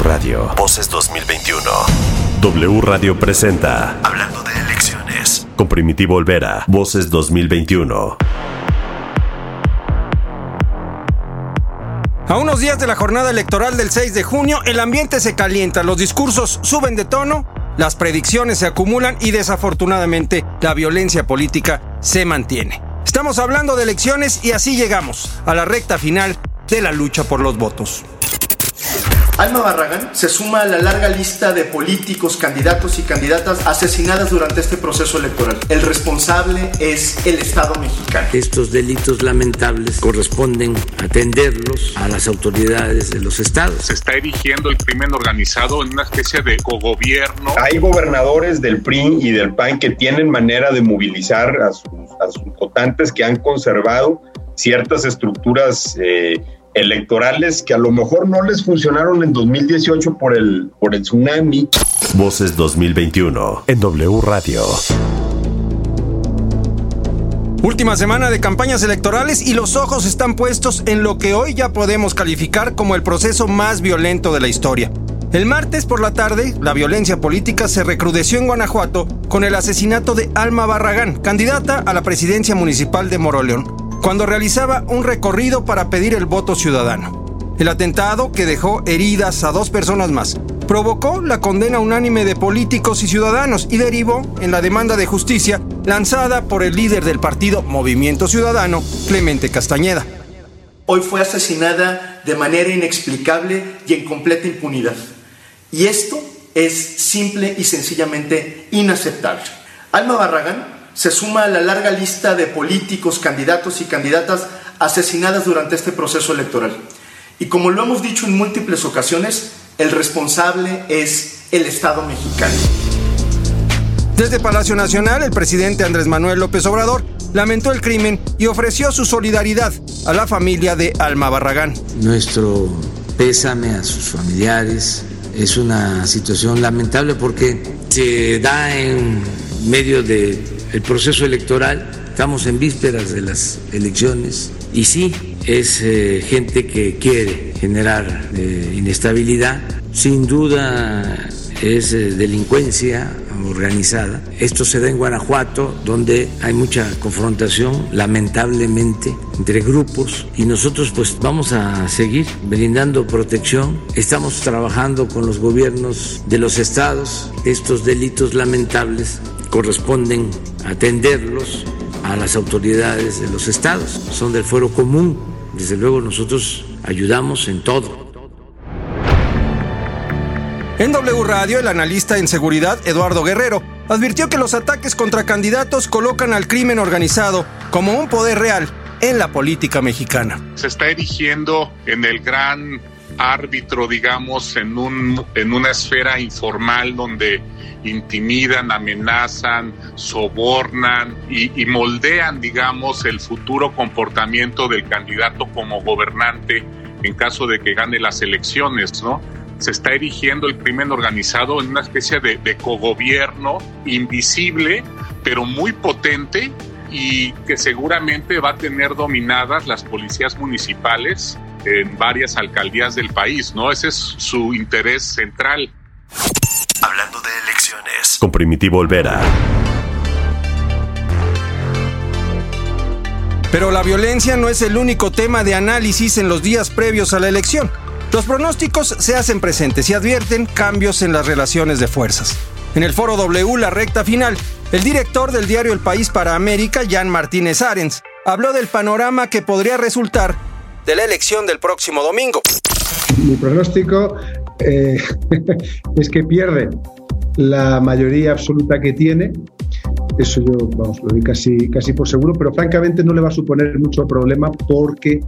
Radio. Voces 2021. W Radio presenta Hablando de elecciones. Con Primitivo Olvera. Voces 2021. A unos días de la jornada electoral del 6 de junio, el ambiente se calienta, los discursos suben de tono, las predicciones se acumulan y desafortunadamente la violencia política se mantiene. Estamos hablando de elecciones y así llegamos a la recta final de la lucha por los votos. Alma Barragán se suma a la larga lista de políticos, candidatos y candidatas asesinadas durante este proceso electoral. El responsable es el Estado mexicano. Estos delitos lamentables corresponden atenderlos a las autoridades de los estados. Se está erigiendo el crimen organizado en una especie de cogobierno. Hay gobernadores del PRI y del PAN que tienen manera de movilizar a sus, a sus votantes que han conservado ciertas estructuras. Eh, electorales que a lo mejor no les funcionaron en 2018 por el, por el tsunami. Voces 2021 en W Radio. Última semana de campañas electorales y los ojos están puestos en lo que hoy ya podemos calificar como el proceso más violento de la historia. El martes por la tarde, la violencia política se recrudeció en Guanajuato con el asesinato de Alma Barragán, candidata a la presidencia municipal de Moroleón cuando realizaba un recorrido para pedir el voto ciudadano. El atentado, que dejó heridas a dos personas más, provocó la condena unánime de políticos y ciudadanos y derivó en la demanda de justicia lanzada por el líder del partido Movimiento Ciudadano, Clemente Castañeda. Hoy fue asesinada de manera inexplicable y en completa impunidad. Y esto es simple y sencillamente inaceptable. Alma Barragán se suma a la larga lista de políticos, candidatos y candidatas asesinadas durante este proceso electoral. Y como lo hemos dicho en múltiples ocasiones, el responsable es el Estado mexicano. Desde Palacio Nacional, el presidente Andrés Manuel López Obrador lamentó el crimen y ofreció su solidaridad a la familia de Alma Barragán. Nuestro pésame a sus familiares. Es una situación lamentable porque se da en medio de el proceso electoral, estamos en vísperas de las elecciones y sí, es eh, gente que quiere generar eh, inestabilidad, sin duda es eh, delincuencia organizada. Esto se da en Guanajuato, donde hay mucha confrontación, lamentablemente, entre grupos y nosotros pues vamos a seguir brindando protección. Estamos trabajando con los gobiernos de los estados. Estos delitos lamentables corresponden atenderlos a las autoridades de los estados, son del fuero común. Desde luego nosotros ayudamos en todo. En W Radio, el analista en seguridad Eduardo Guerrero advirtió que los ataques contra candidatos colocan al crimen organizado como un poder real en la política mexicana. Se está erigiendo en el gran árbitro, digamos, en, un, en una esfera informal donde intimidan, amenazan, sobornan y, moldean, digamos, el futuro comportamiento del candidato como gobernante en caso de que gane las elecciones, ¿no? Se está erigiendo el crimen organizado en una especie de, de cogobierno invisible, pero muy potente y que seguramente va a tener dominadas las policías municipales en varias alcaldías del país, ¿no? Ese es su interés central. Hablando de elecciones. Con Primitivo Olvera. Pero la violencia no es el único tema de análisis en los días previos a la elección. Los pronósticos se hacen presentes y advierten cambios en las relaciones de fuerzas. En el foro W, la recta final, el director del diario El País para América, Jan Martínez Arens, habló del panorama que podría resultar de la elección del próximo domingo. Mi pronóstico eh, es que pierde la mayoría absoluta que tiene. Eso yo, lo doy casi, casi por seguro, pero francamente no le va a suponer mucho problema porque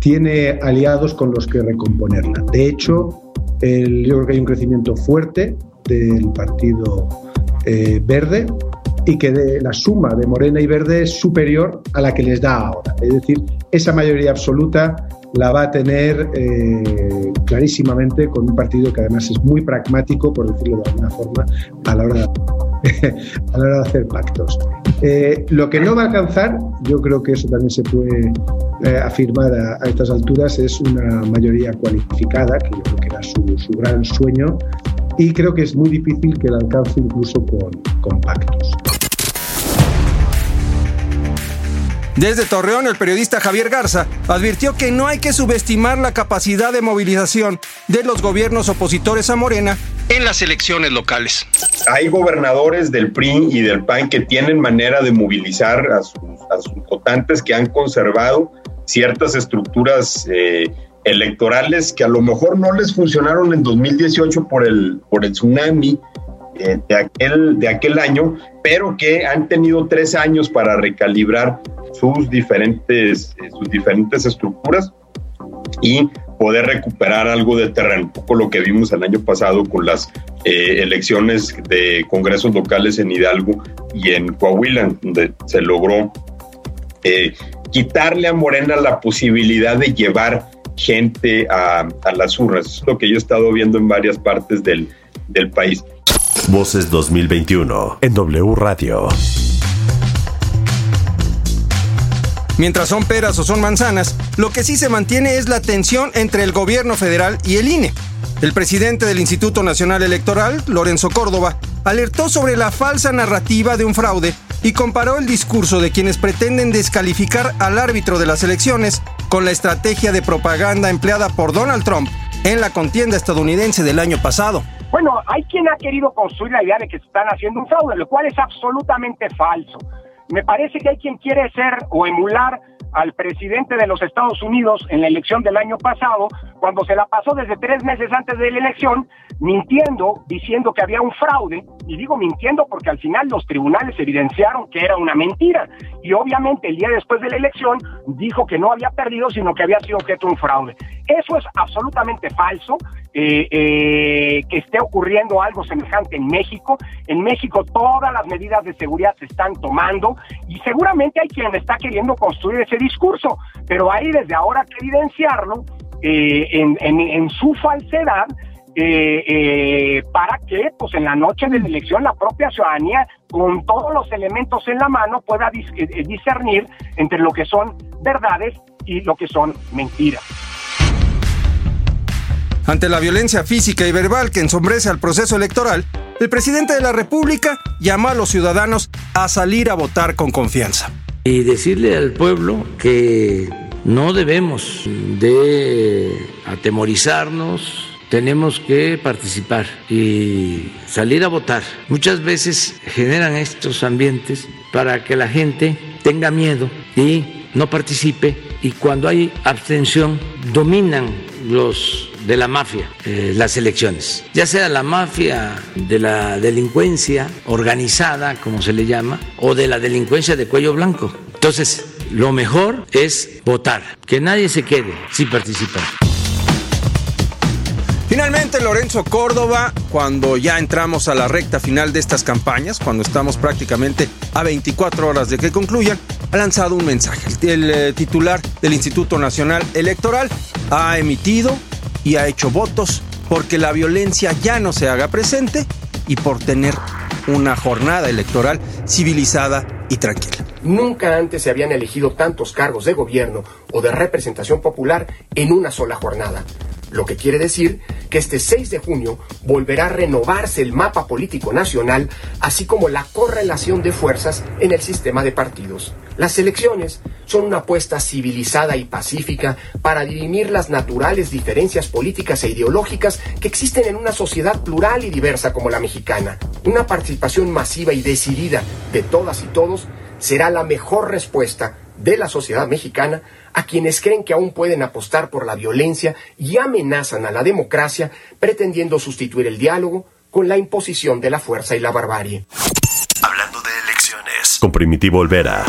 tiene aliados con los que recomponerla. De hecho, el, yo creo que hay un crecimiento fuerte del Partido eh, Verde y que la suma de Morena y Verde es superior a la que les da ahora. Es decir, esa mayoría absoluta la va a tener eh, clarísimamente con un partido que además es muy pragmático, por decirlo de alguna forma, a la hora de, a la hora de hacer pactos. Eh, lo que no va a alcanzar, yo creo que eso también se puede eh, afirmar a, estas alturas, es una mayoría cualificada, que yo creo que era su, gran sueño y creo que es muy difícil que la alcance incluso con, con pactos. Desde Torreón, el periodista Javier Garza advirtió que no hay que subestimar la capacidad de movilización de los gobiernos opositores a Morena en las elecciones locales. Hay gobernadores del PRI y del PAN que tienen manera de movilizar a sus, votantes que han conservado ciertas estructuras eh, electorales que a lo mejor no les funcionaron en 2018 por el, por el tsunami eh, de, aquel, de aquel año, pero que han tenido tres años para recalibrar sus diferentes, eh, sus diferentes estructuras y poder recuperar algo de terreno, un poco lo que vimos el año pasado con las eh, elecciones de congresos locales en Hidalgo y en Coahuila, donde se logró eh, quitarle a Morena la posibilidad de llevar gente a, las urnas. Es lo que yo he estado viendo en varias partes del, del país. Voces 2021 en W Radio. Mientras son peras o son manzanas, lo que sí se mantiene es la tensión entre el gobierno federal y el INE. El presidente del Instituto Nacional Electoral, Lorenzo Córdoba, alertó sobre la falsa narrativa de un fraude y comparó el discurso de quienes pretenden descalificar al árbitro de las elecciones con la estrategia de propaganda empleada por Donald Trump en la contienda estadounidense del año pasado. Bueno, hay quien ha querido construir la idea de que se están haciendo un fraude, lo cual es absolutamente falso. Me parece que hay quien quiere ser o emular al presidente de los Estados Unidos en la elección del año pasado, cuando se la pasó desde tres meses antes de la elección, mintiendo, diciendo que había un fraude, y digo mintiendo porque al final los tribunales evidenciaron que era una mentira, y obviamente el día después de la elección dijo que no había perdido, sino que había sido objeto de un fraude. Eso es absolutamente falso, eh, eh, que esté ocurriendo algo semejante en México. En México todas las medidas de seguridad se están tomando y seguramente hay quien está queriendo construir ese discurso, pero hay desde ahora que evidenciarlo eh, en, su falsedad. para que pues en la noche de la elección la propia ciudadanía con todos los elementos en la mano pueda discernir entre lo que son verdades y lo que son mentiras. Ante la violencia física y verbal que ensombrece al proceso electoral, el presidente de la República llama a los ciudadanos a salir a votar con confianza. Y decirle al pueblo que no debemos de atemorizarnos, tenemos que participar y salir a votar. Muchas veces generan estos ambientes para que la gente tenga miedo y no participe y cuando hay abstención dominan los de la mafia eh, las elecciones, ya sea la mafia de la delincuencia organizada, como se le llama, o de la delincuencia de cuello blanco. Entonces, lo mejor es votar, que nadie se quede sin participar. Finalmente, Lorenzo Córdoba, cuando ya entramos a la recta final de estas campañas, cuando estamos prácticamente a 24 horas de que concluyan, ha lanzado un mensaje. El eh, titular del Instituto Nacional Electoral ha emitido y ha hecho votos porque la violencia ya no se haga presente y por tener una jornada electoral civilizada y tranquila. Nunca antes se habían elegido tantos cargos de gobierno o de representación popular en una sola jornada lo que quiere decir que este 6 de junio volverá a renovarse el mapa político nacional, así como la correlación de fuerzas en el sistema de partidos. Las elecciones son una apuesta civilizada y pacífica para dirimir las naturales diferencias políticas e ideológicas que existen en una sociedad plural y diversa como la mexicana. Una participación masiva y decidida de todas y todos será la mejor respuesta de la sociedad mexicana a quienes creen que aún pueden apostar por la violencia y amenazan a la democracia pretendiendo sustituir el diálogo con la imposición de la fuerza y la barbarie. Hablando de elecciones, con Primitivo Olvera.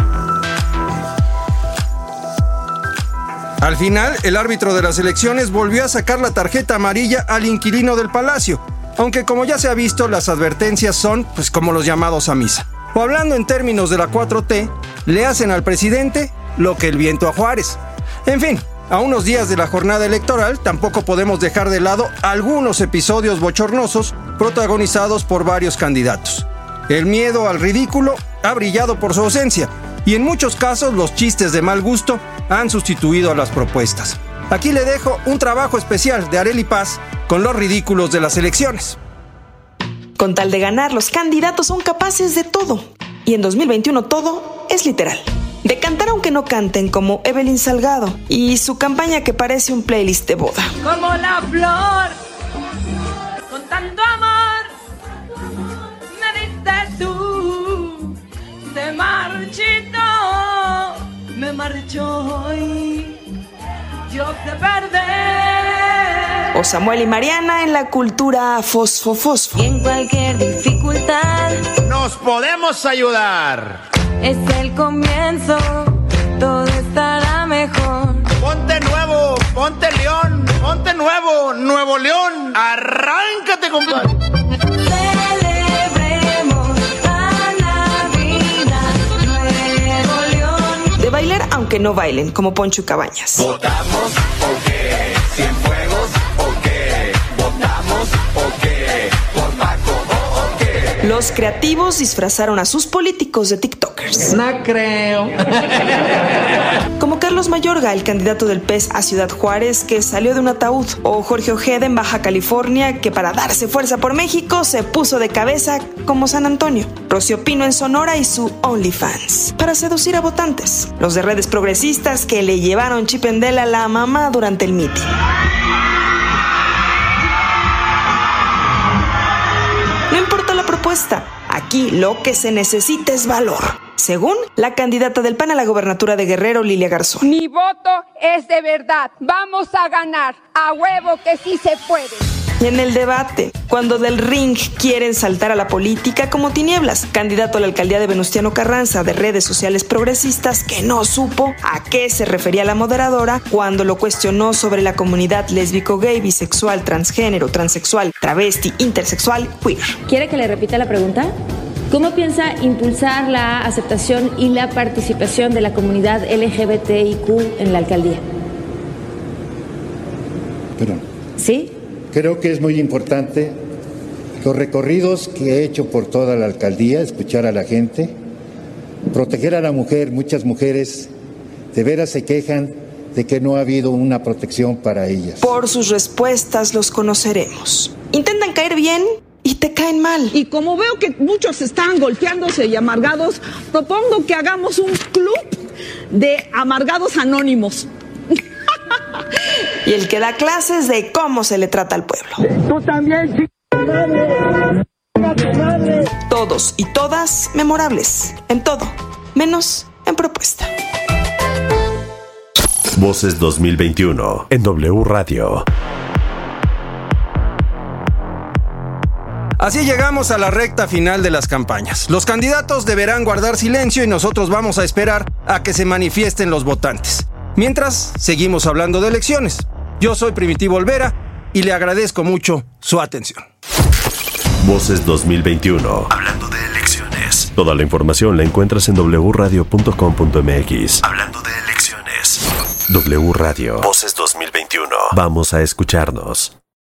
Al final, el árbitro de las elecciones volvió a sacar la tarjeta amarilla al inquilino del palacio, aunque como ya se ha visto, las advertencias son pues como los llamados a misa. O hablando en términos de la 4T, le hacen al presidente lo que el viento a Juárez. En fin, a unos días de la jornada electoral tampoco podemos dejar de lado algunos episodios bochornosos protagonizados por varios candidatos. El miedo al ridículo ha brillado por su ausencia y en muchos casos los chistes de mal gusto han sustituido a las propuestas. Aquí le dejo un trabajo especial de Areli Paz con los ridículos de las elecciones. Con tal de ganar, los candidatos son capaces de todo. Y en 2021 todo es literal. De cantar aunque no canten, como Evelyn Salgado, y su campaña que parece un playlist de boda. Como la flor, con tanto amor, me diste tú, se marchito, me marchó hoy, yo te perdí. O Samuel y Mariana en la cultura fosfo fosfo. Y en cualquier dificultad nos podemos ayudar. Es el comienzo, todo estará mejor. Ponte nuevo, ponte león, ponte nuevo, nuevo león. Arráncate, compadre. Celebremos a la vida, nuevo león. De bailar aunque no bailen, como Poncho Cabañas. ¿Votamos Los creativos disfrazaron a sus políticos de TikTokers. No creo. Como Carlos Mayorga, el candidato del PES a Ciudad Juárez, que salió de un ataúd. O Jorge Ojeda en Baja California, que para darse fuerza por México se puso de cabeza como San Antonio. Rocío Pino en Sonora y su OnlyFans. Para seducir a votantes. Los de redes progresistas que le llevaron chipendela a la mamá durante el mitin. Aquí lo que se necesita es valor. Según la candidata del PAN a la gobernatura de Guerrero, Lilia Garzón. Mi voto es de verdad. Vamos a ganar. A huevo que sí se puede. Y en el debate, cuando del ring quieren saltar a la política como tinieblas, candidato a la alcaldía de Venustiano Carranza de redes sociales progresistas que no supo a qué se refería la moderadora cuando lo cuestionó sobre la comunidad lésbico, gay, bisexual, transgénero, transexual, travesti, intersexual, queer. ¿Quiere que le repita la pregunta? ¿Cómo piensa impulsar la aceptación y la participación de la comunidad LGBTIQ en la alcaldía? Perdón. ¿Sí? Creo que es muy importante los recorridos que he hecho por toda la alcaldía, escuchar a la gente, proteger a la mujer. Muchas mujeres de veras se quejan de que no ha habido una protección para ellas. Por sus respuestas los conoceremos. Intentan caer bien y te caen mal. Y como veo que muchos están golpeándose y amargados, propongo que hagamos un club de amargados anónimos. Y el que da clases de cómo se le trata al pueblo. Tú también, Todos y todas memorables. En todo, menos en propuesta. Voces 2021 en W Radio. Así llegamos a la recta final de las campañas. Los candidatos deberán guardar silencio y nosotros vamos a esperar a que se manifiesten los votantes. Mientras, seguimos hablando de elecciones. Yo soy Primitivo Olvera y le agradezco mucho su atención. Voces 2021. Hablando de elecciones. Toda la información la encuentras en wradio.com.mx. Hablando de elecciones. W Radio. Voces 2021. Vamos a escucharnos.